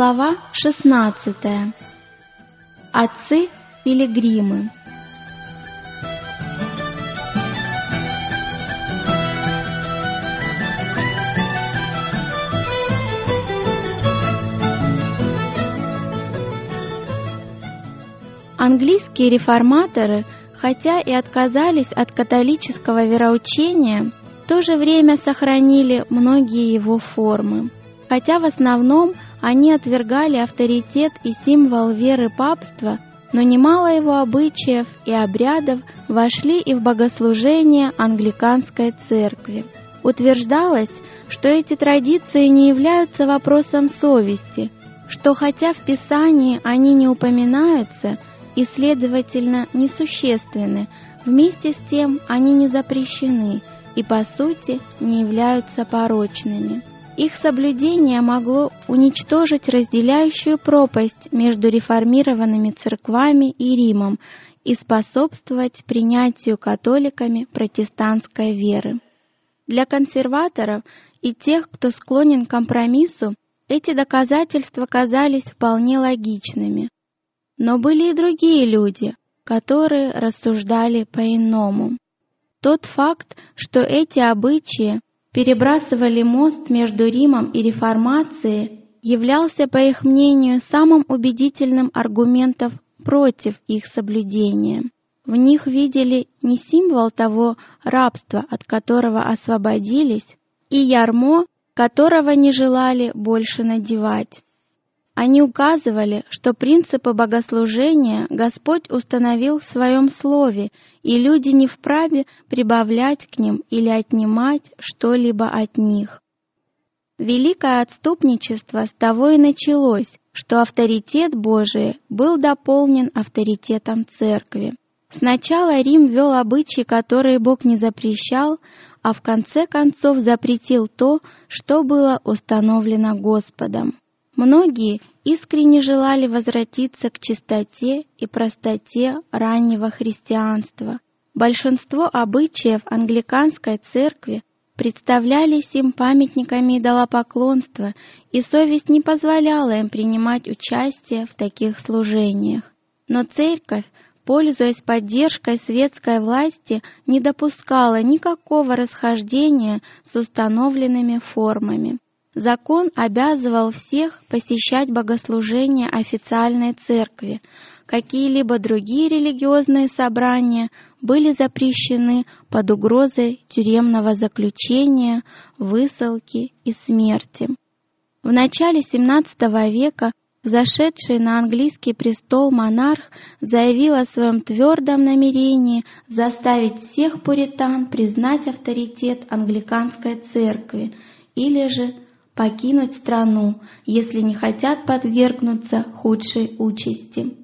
Глава 16. Отцы-пилигримы. Английские реформаторы, хотя и отказались от католического вероучения, в то же время сохранили многие его формы. Хотя в основном они отвергали авторитет и символ веры папства, но немало его обычаев и обрядов вошли и в богослужение англиканской церкви. Утверждалось, что эти традиции не являются вопросом совести, что хотя в Писании они не упоминаются и, следовательно, несущественны, вместе с тем они не запрещены и, по сути, не являются порочными. Их соблюдение могло уничтожить разделяющую пропасть между реформированными церквами и Римом и способствовать принятию католиками протестантской веры. Для консерваторов и тех, кто склонен к компромиссу, эти доказательства казались вполне логичными. Но были и другие люди, которые рассуждали по-иному. Тот факт, что эти обычаи перебрасывали мост между Римом и Реформацией, являлся, по их мнению, самым убедительным аргументом против их соблюдения. В них видели не символ того рабства, от которого освободились, и ярмо, которого не желали больше надевать. Они указывали, что принципы богослужения Господь установил в Своем Слове, и люди не вправе прибавлять к ним или отнимать что-либо от них. Великое отступничество с того и началось, что авторитет Божий был дополнен авторитетом Церкви. Сначала Рим вел обычаи, которые Бог не запрещал, а в конце концов запретил то, что было установлено Господом. Многие искренне желали возвратиться к чистоте и простоте раннего христианства. Большинство обычаев англиканской церкви представлялись им памятниками идолопоклонства, и совесть не позволяла им принимать участие в таких служениях. Но церковь, пользуясь поддержкой светской власти, не допускала никакого расхождения с установленными формами. Закон обязывал всех посещать богослужения официальной церкви. Какие-либо другие религиозные собрания были запрещены под угрозой тюремного заключения, высылки и смерти. В начале XVII века Зашедший на английский престол монарх заявил о своем твердом намерении заставить всех пуритан признать авторитет англиканской церкви или же покинуть страну, если не хотят подвергнуться худшей участи.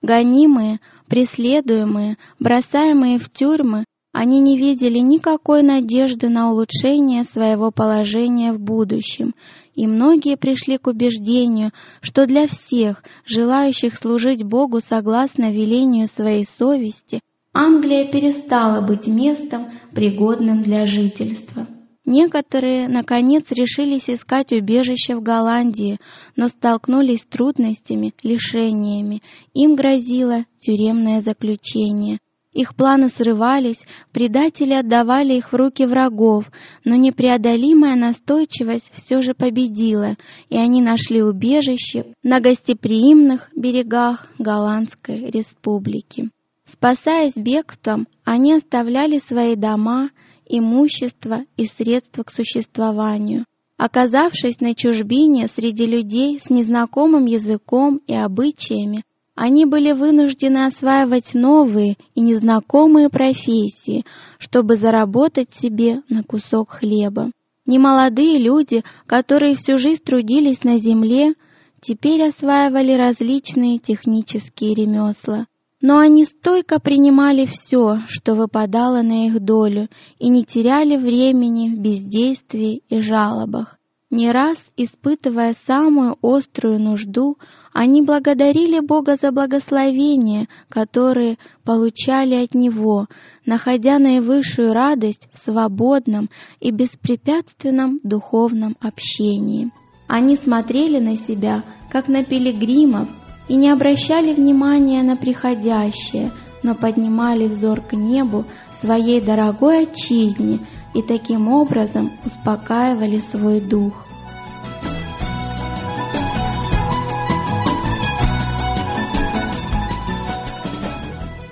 Гонимые, преследуемые, бросаемые в тюрьмы, они не видели никакой надежды на улучшение своего положения в будущем, и многие пришли к убеждению, что для всех, желающих служить Богу согласно велению своей совести, Англия перестала быть местом, пригодным для жительства. Некоторые, наконец, решились искать убежище в Голландии, но столкнулись с трудностями, лишениями. Им грозило тюремное заключение. Их планы срывались, предатели отдавали их в руки врагов, но непреодолимая настойчивость все же победила, и они нашли убежище на гостеприимных берегах Голландской республики. Спасаясь бегством, они оставляли свои дома, имущество и средства к существованию. Оказавшись на чужбине среди людей с незнакомым языком и обычаями, они были вынуждены осваивать новые и незнакомые профессии, чтобы заработать себе на кусок хлеба. Немолодые люди, которые всю жизнь трудились на земле, теперь осваивали различные технические ремесла. Но они стойко принимали все, что выпадало на их долю, и не теряли времени в бездействии и жалобах. Не раз, испытывая самую острую нужду, они благодарили Бога за благословения, которые получали от Него, находя наивысшую радость в свободном и беспрепятственном духовном общении. Они смотрели на себя как на пилигримов, и не обращали внимания на приходящее, но поднимали взор к небу своей дорогой отчизне и таким образом успокаивали свой дух.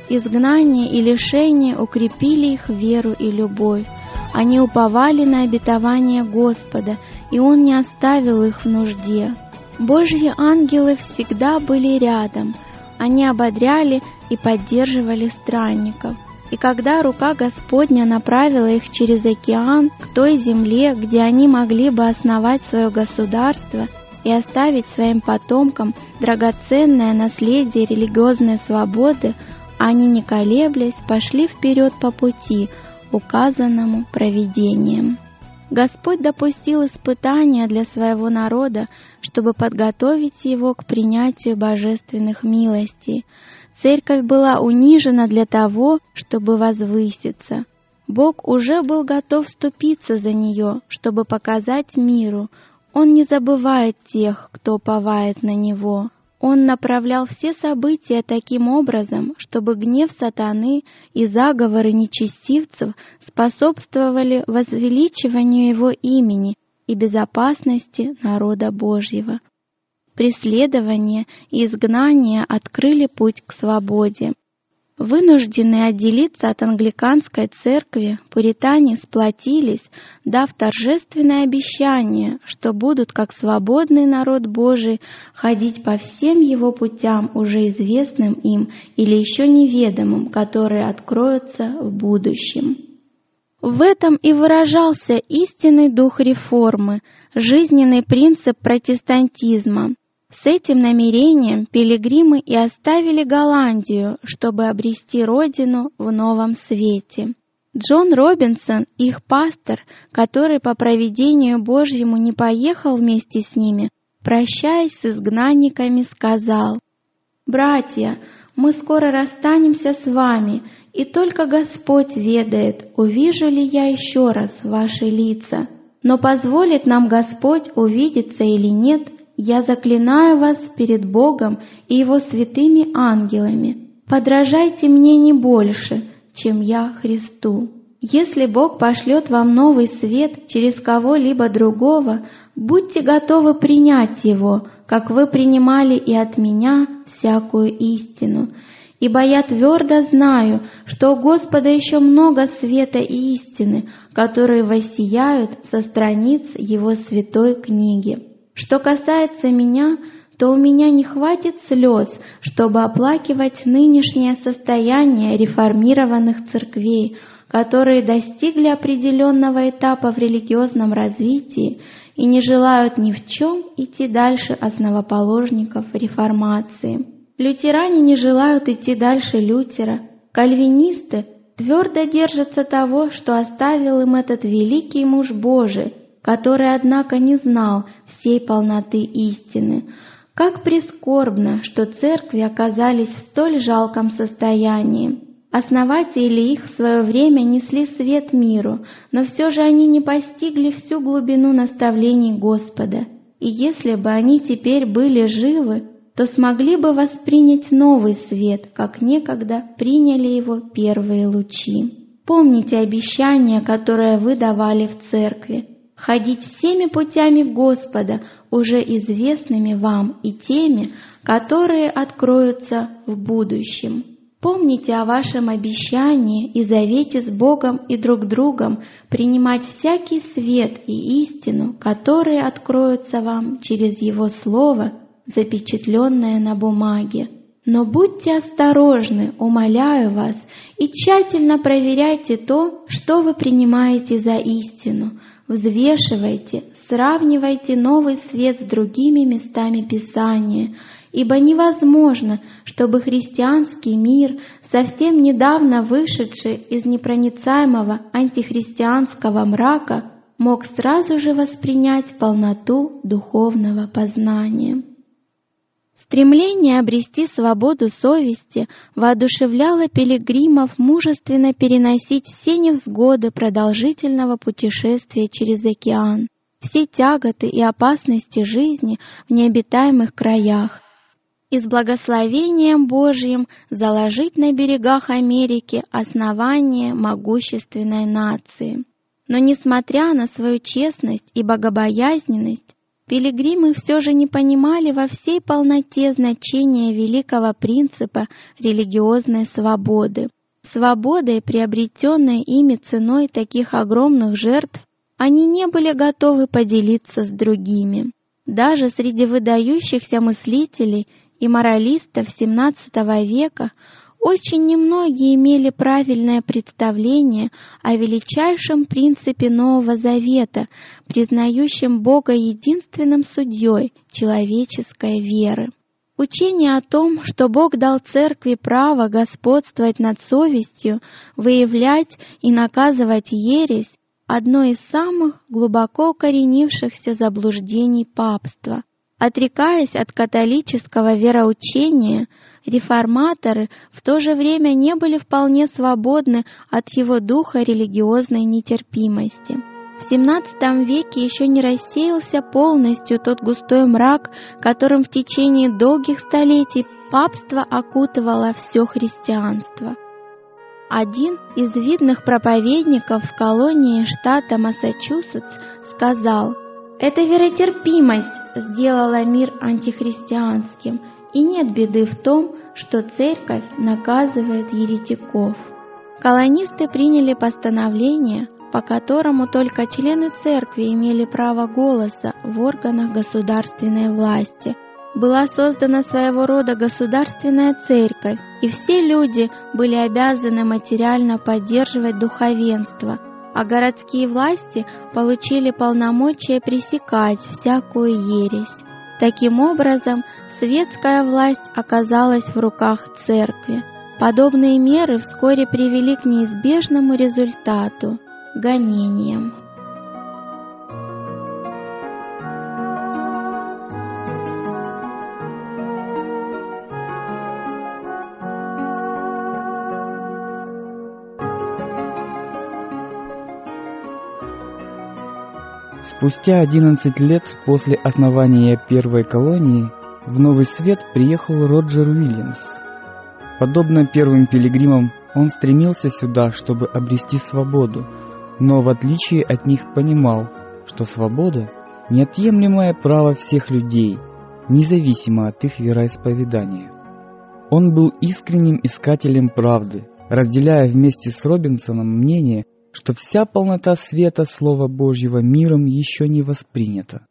Изгнание и лишение укрепили их веру и любовь. Они уповали на обетование Господа, и Он не оставил их в нужде. Божьи ангелы всегда были рядом. Они ободряли и поддерживали странников. И когда рука Господня направила их через океан к той земле, где они могли бы основать свое государство и оставить своим потомкам драгоценное наследие религиозной свободы, они, не колеблясь, пошли вперед по пути, указанному провидением. Господь допустил испытания для своего народа, чтобы подготовить его к принятию божественных милостей. Церковь была унижена для того, чтобы возвыситься. Бог уже был готов вступиться за нее, чтобы показать миру. Он не забывает тех, кто повает на него. Он направлял все события таким образом, чтобы гнев сатаны и заговоры нечестивцев способствовали возвеличиванию его имени и безопасности народа Божьего. Преследование и изгнание открыли путь к свободе. Вынужденные отделиться от англиканской церкви, пуритане сплотились, дав торжественное обещание, что будут, как свободный народ Божий, ходить по всем его путям, уже известным им или еще неведомым, которые откроются в будущем. В этом и выражался истинный дух реформы, жизненный принцип протестантизма – с этим намерением пилигримы и оставили Голландию, чтобы обрести родину в новом свете. Джон Робинсон, их пастор, который по проведению Божьему не поехал вместе с ними, прощаясь с изгнанниками, сказал, «Братья, мы скоро расстанемся с вами, и только Господь ведает, увижу ли я еще раз ваши лица. Но позволит нам Господь увидеться или нет, я заклинаю вас перед Богом и Его святыми ангелами. Подражайте мне не больше, чем я Христу. Если Бог пошлет вам новый свет через кого-либо другого, будьте готовы принять его, как вы принимали и от меня всякую истину. Ибо я твердо знаю, что у Господа еще много света и истины, которые воссияют со страниц Его святой книги. Что касается меня, то у меня не хватит слез, чтобы оплакивать нынешнее состояние реформированных церквей, которые достигли определенного этапа в религиозном развитии и не желают ни в чем идти дальше основоположников реформации. Лютеране не желают идти дальше Лютера, кальвинисты твердо держатся того, что оставил им этот великий муж Божий, который, однако, не знал всей полноты истины. Как прискорбно, что церкви оказались в столь жалком состоянии. Основатели их в свое время несли свет миру, но все же они не постигли всю глубину наставлений Господа. И если бы они теперь были живы, то смогли бы воспринять новый свет, как некогда приняли его первые лучи. Помните обещание, которое вы давали в церкви ходить всеми путями Господа, уже известными вам и теми, которые откроются в будущем. Помните о вашем обещании и завете с Богом и друг другом принимать всякий свет и истину, которые откроются вам через Его Слово, запечатленное на бумаге. Но будьте осторожны, умоляю вас, и тщательно проверяйте то, что вы принимаете за истину, Взвешивайте, сравнивайте новый свет с другими местами Писания, ибо невозможно, чтобы христианский мир, совсем недавно вышедший из непроницаемого антихристианского мрака, мог сразу же воспринять полноту духовного познания. Стремление обрести свободу совести воодушевляло пилигримов мужественно переносить все невзгоды продолжительного путешествия через океан. все тяготы и опасности жизни в необитаемых краях, и с благословением Божьим заложить на берегах Америки основание могущественной нации. Но несмотря на свою честность и богобоязненность, пилигримы все же не понимали во всей полноте значения великого принципа религиозной свободы. Свободой, приобретенной ими ценой таких огромных жертв, они не были готовы поделиться с другими. Даже среди выдающихся мыслителей и моралистов XVII века очень немногие имели правильное представление о величайшем принципе Нового Завета, признающем Бога единственным судьей человеческой веры. Учение о том, что Бог дал Церкви право господствовать над совестью, выявлять и наказывать ересь, одно из самых глубоко укоренившихся заблуждений папства – Отрекаясь от католического вероучения, реформаторы в то же время не были вполне свободны от его духа религиозной нетерпимости. В XVII веке еще не рассеялся полностью тот густой мрак, которым в течение долгих столетий папство окутывало все христианство. Один из видных проповедников в колонии штата Массачусетс сказал – эта веротерпимость сделала мир антихристианским, и нет беды в том, что церковь наказывает еретиков. Колонисты приняли постановление, по которому только члены церкви имели право голоса в органах государственной власти. Была создана своего рода государственная церковь, и все люди были обязаны материально поддерживать духовенство, а городские власти получили полномочия пресекать всякую ересь. Таким образом, светская власть оказалась в руках церкви. Подобные меры вскоре привели к неизбежному результату – гонениям. Спустя 11 лет после основания первой колонии в Новый Свет приехал Роджер Уильямс. Подобно первым пилигримам, он стремился сюда, чтобы обрести свободу, но в отличие от них понимал, что свобода – неотъемлемое право всех людей, независимо от их вероисповедания. Он был искренним искателем правды, разделяя вместе с Робинсоном мнение – что вся полнота света Слова Божьего миром еще не воспринята.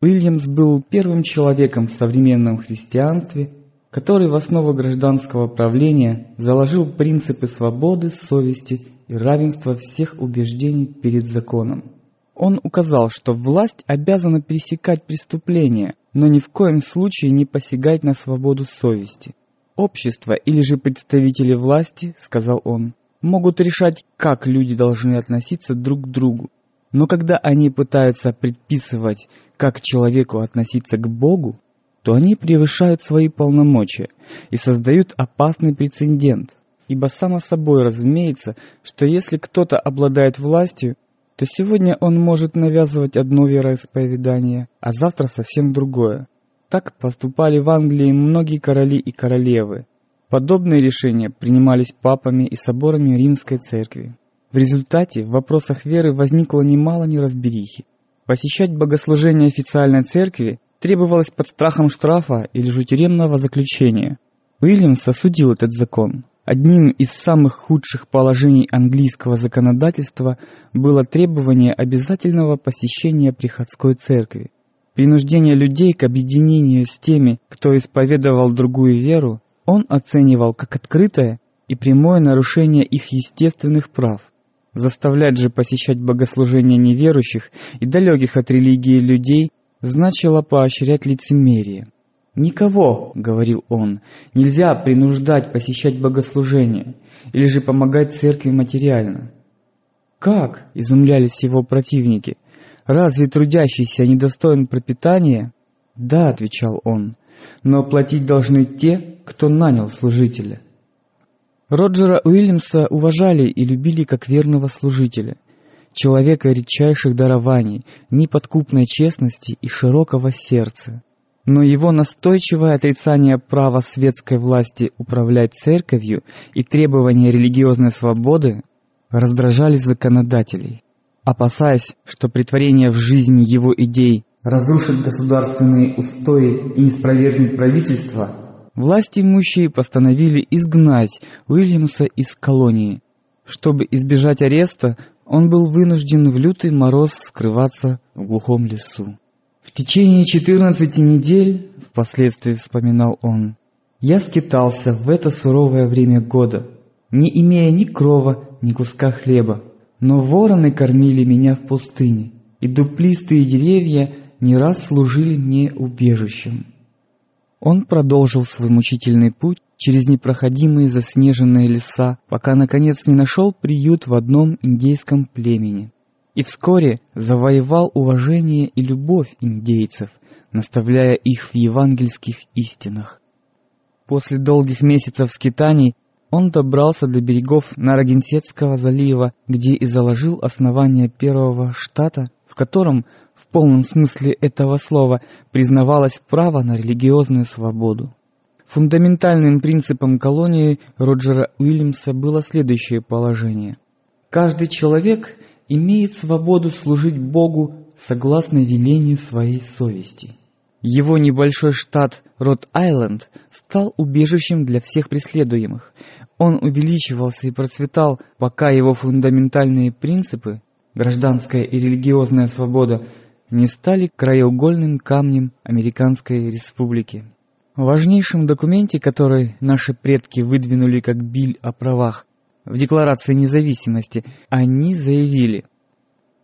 Уильямс был первым человеком в современном христианстве, который в основу гражданского правления заложил принципы свободы, совести и равенства всех убеждений перед законом. Он указал, что власть обязана пресекать преступления, но ни в коем случае не посягать на свободу совести. Общество или же представители власти, сказал он, могут решать, как люди должны относиться друг к другу. Но когда они пытаются предписывать, как человеку относиться к Богу, то они превышают свои полномочия и создают опасный прецедент. Ибо само собой разумеется, что если кто-то обладает властью, то сегодня он может навязывать одно вероисповедание, а завтра совсем другое. Так поступали в Англии многие короли и королевы, Подобные решения принимались папами и соборами Римской Церкви. В результате в вопросах веры возникло немало неразберихи. Посещать богослужение официальной церкви требовалось под страхом штрафа или же тюремного заключения. Уильямс осудил этот закон. Одним из самых худших положений английского законодательства было требование обязательного посещения приходской церкви. Принуждение людей к объединению с теми, кто исповедовал другую веру, он оценивал как открытое и прямое нарушение их естественных прав. Заставлять же посещать богослужения неверующих и далеких от религии людей значило поощрять лицемерие. «Никого, — говорил он, — нельзя принуждать посещать богослужения или же помогать церкви материально». «Как?» — изумлялись его противники. «Разве трудящийся недостоин пропитания?» «Да», — отвечал он, — «но платить должны те, кто нанял служителя. Роджера Уильямса уважали и любили как верного служителя. человека редчайших дарований, неподкупной честности и широкого сердца. Но его настойчивое отрицание права светской власти управлять церковью и требования религиозной свободы раздражали законодателей. Опасаясь, что притворение в жизни его идей разрушит государственные устои и не спровергнет правительство, власти имущие постановили изгнать Уильямса из колонии. Чтобы избежать ареста, он был вынужден в лютый мороз скрываться в глухом лесу. В течение 14 недель, впоследствии вспоминал он, я скитался в это суровое время года, не имея ни крова, ни куска хлеба. Но вороны кормили меня в пустыне, и дуплистые деревья не раз служили мне убежищем. Он продолжил свой мучительный путь через непроходимые заснеженные леса, пока наконец не нашел приют в одном индейском племени и вскоре завоевал уважение и любовь индейцев, наставляя их в евангельских истинах. После долгих месяцев скитаний он добрался до берегов Нарагенсетского залива, где и заложил основание первого штата, в котором в полном смысле этого слова признавалось право на религиозную свободу. Фундаментальным принципом колонии Роджера Уильямса было следующее положение. Каждый человек имеет свободу служить Богу согласно велению своей совести. Его небольшой штат Род-Айленд стал убежищем для всех преследуемых. Он увеличивался и процветал, пока его фундаментальные принципы, гражданская и религиозная свобода, не стали краеугольным камнем Американской Республики. В важнейшем документе, который наши предки выдвинули как биль о правах, в Декларации независимости, они заявили,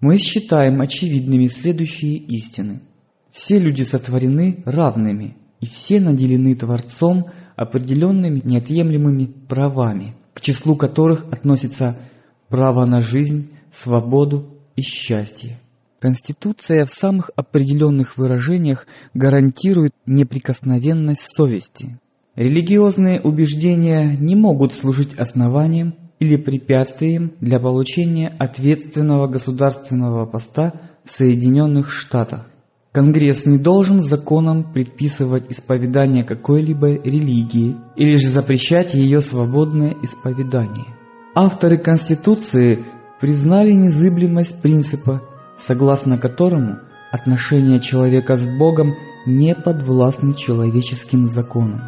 «Мы считаем очевидными следующие истины. Все люди сотворены равными, и все наделены Творцом определенными неотъемлемыми правами, к числу которых относится право на жизнь, свободу и счастье. Конституция в самых определенных выражениях гарантирует неприкосновенность совести. Религиозные убеждения не могут служить основанием или препятствием для получения ответственного государственного поста в Соединенных Штатах. Конгресс не должен законом предписывать исповедание какой-либо религии или же запрещать ее свободное исповедание. Авторы Конституции признали незыблемость принципа, согласно которому отношения человека с Богом не подвластны человеческим законам,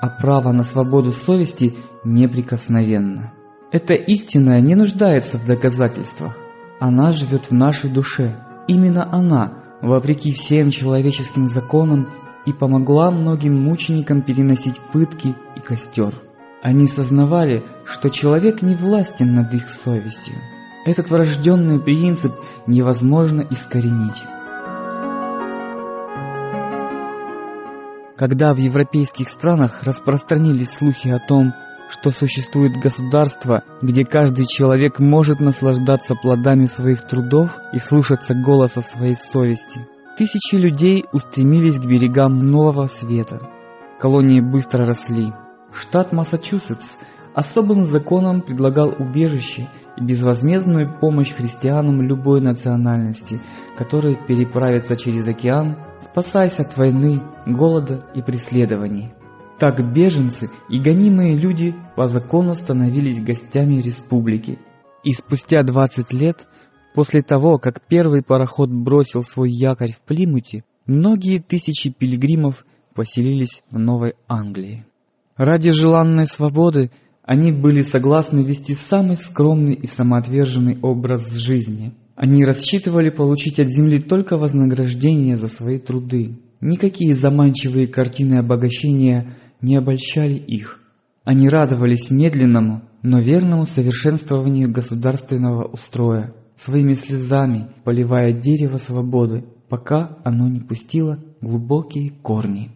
а право на свободу совести неприкосновенно. Эта истина не нуждается в доказательствах. Она живет в нашей душе. Именно она, вопреки всем человеческим законам, и помогла многим мученикам переносить пытки и костер. Они сознавали, что человек не властен над их совестью. Этот врожденный принцип невозможно искоренить. Когда в европейских странах распространились слухи о том, что существует государство, где каждый человек может наслаждаться плодами своих трудов и слушаться голоса своей совести. Тысячи людей устремились к берегам Нового Света. Колонии быстро росли. Штат Массачусетс особым законом предлагал убежище и безвозмездную помощь христианам любой национальности, которые переправятся через океан, спасаясь от войны, голода и преследований. Так беженцы и гонимые люди по закону становились гостями республики. И спустя 20 лет, после того, как первый пароход бросил свой якорь в Плимуте, многие тысячи пилигримов поселились в Новой Англии. Ради желанной свободы они были согласны вести самый скромный и самоотверженный образ жизни. Они рассчитывали получить от земли только вознаграждение за свои труды. Никакие заманчивые картины обогащения не обольщали их. Они радовались медленному, но верному совершенствованию государственного устроя, своими слезами поливая дерево свободы, пока оно не пустило глубокие корни.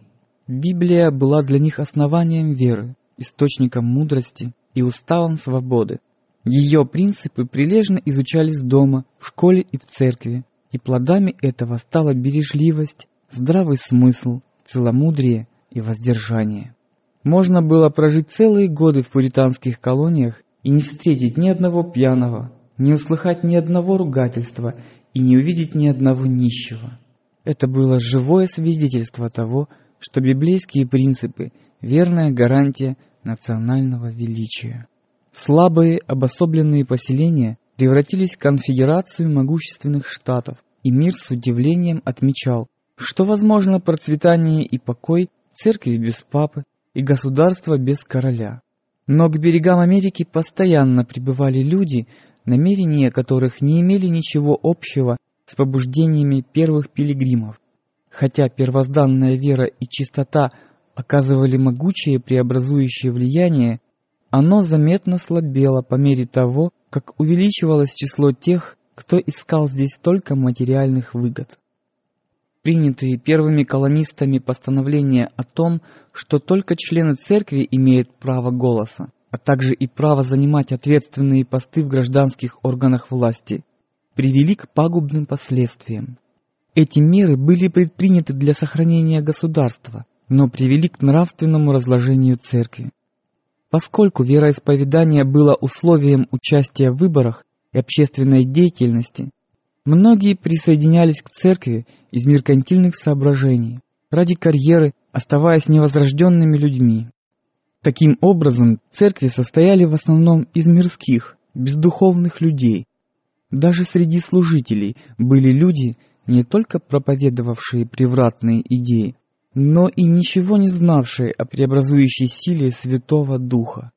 Библия была для них основанием веры, источником мудрости и уставом свободы. Ее принципы прилежно изучались дома, в школе и в церкви, и плодами этого стала бережливость, здравый смысл, целомудрие и воздержание. Можно было прожить целые годы в пуританских колониях и не встретить ни одного пьяного, не услыхать ни одного ругательства и не увидеть ни одного нищего. Это было живое свидетельство того, что библейские принципы – верная гарантия национального величия. Слабые обособленные поселения превратились в конфедерацию могущественных штатов, и мир с удивлением отмечал, что возможно процветание и покой церкви без папы и государства без короля. Но к берегам Америки постоянно прибывали люди, намерения которых не имели ничего общего с побуждениями первых пилигримов. Хотя первозданная вера и чистота оказывали могучее преобразующее влияние, оно заметно слабело по мере того, как увеличивалось число тех, кто искал здесь только материальных выгод. Принятые первыми колонистами постановления о том, что только члены церкви имеют право голоса, а также и право занимать ответственные посты в гражданских органах власти, привели к пагубным последствиям. Эти меры были предприняты для сохранения государства, но привели к нравственному разложению церкви. Поскольку вероисповедание было условием участия в выборах и общественной деятельности, многие присоединялись к церкви из меркантильных соображений, ради карьеры, оставаясь невозрожденными людьми. Таким образом, церкви состояли в основном из мирских, бездуховных людей. Даже среди служителей были люди, не только проповедовавшие превратные идеи, но и ничего не знавшие о преобразующей силе Святого Духа.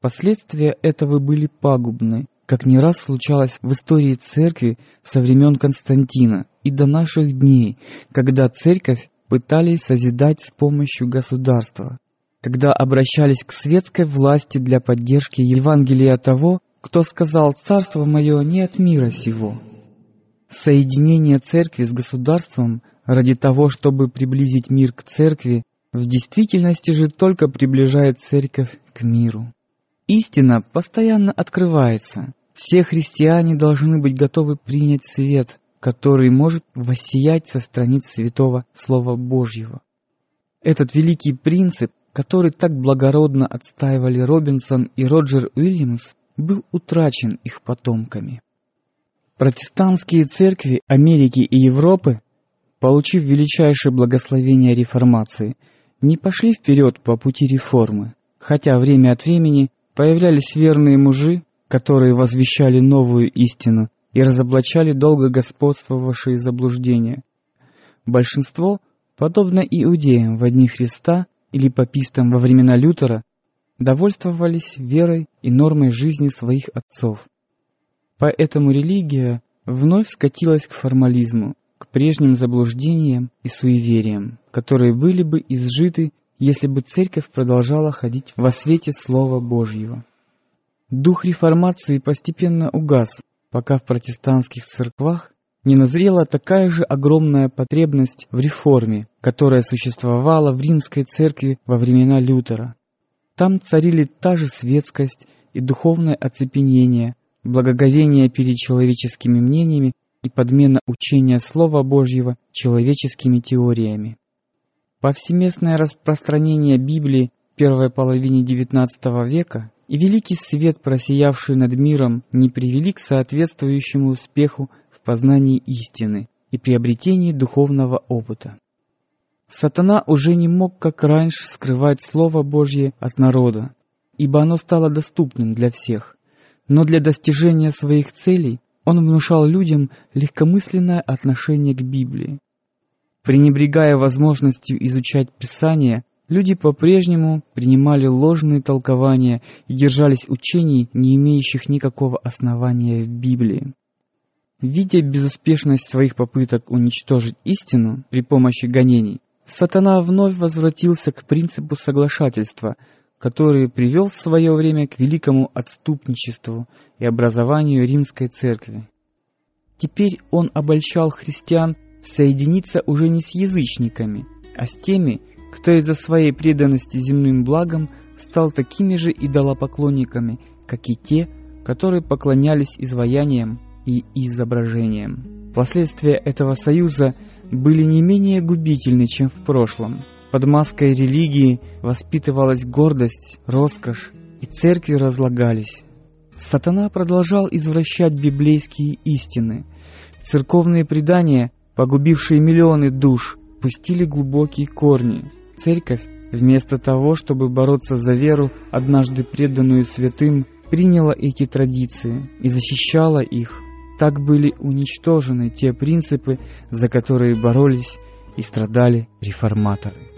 Последствия этого были пагубны, как не раз случалось в истории церкви со времен Константина и до наших дней, когда церковь пытались созидать с помощью государства, когда обращались к светской власти для поддержки Евангелия того, кто сказал «Царство мое не от мира сего». Соединение церкви с государством ради того, чтобы приблизить мир к церкви, в действительности же только приближает церковь к миру. Истина постоянно открывается. Все христиане должны быть готовы принять свет, который может воссиять со страниц святого Слова Божьего. Этот великий принцип, который так благородно отстаивали Робинсон и Роджер Уильямс, был утрачен их потомками. Протестантские церкви Америки и Европы получив величайшее благословение реформации, не пошли вперед по пути реформы, хотя время от времени появлялись верные мужи, которые возвещали новую истину и разоблачали долго господствовавшие заблуждения. Большинство, подобно иудеям в одни Христа или папистам во времена Лютера, довольствовались верой и нормой жизни своих отцов. Поэтому религия вновь скатилась к формализму, к прежним заблуждениям и суевериям, которые были бы изжиты, если бы церковь продолжала ходить во свете Слова Божьего. Дух реформации постепенно угас, пока в протестантских церквах не назрела такая же огромная потребность в реформе, которая существовала в римской церкви во времена Лютера. Там царили та же светскость и духовное оцепенение, благоговение перед человеческими мнениями и подмена учения Слова Божьего человеческими теориями. Повсеместное распространение Библии в первой половине XIX века и великий свет, просиявший над миром, не привели к соответствующему успеху в познании истины и приобретении духовного опыта. Сатана уже не мог, как раньше, скрывать Слово Божье от народа, ибо оно стало доступным для всех. Но для достижения своих целей он внушал людям легкомысленное отношение к Библии. Пренебрегая возможностью изучать Писание, люди по-прежнему принимали ложные толкования и держались учений, не имеющих никакого основания в Библии. Видя безуспешность своих попыток уничтожить истину при помощи гонений, сатана вновь возвратился к принципу соглашательства, который привел в свое время к великому отступничеству и образованию римской церкви. Теперь он обольщал христиан соединиться уже не с язычниками, а с теми, кто из-за своей преданности земным благам стал такими же идолопоклонниками, как и те, которые поклонялись изваяниям и изображениям. Последствия этого союза были не менее губительны, чем в прошлом – под маской религии воспитывалась гордость, роскошь, и церкви разлагались. Сатана продолжал извращать библейские истины. Церковные предания, погубившие миллионы душ, пустили глубокие корни. Церковь, вместо того, чтобы бороться за веру, однажды преданную святым, приняла эти традиции и защищала их. Так были уничтожены те принципы, за которые боролись и страдали реформаторы.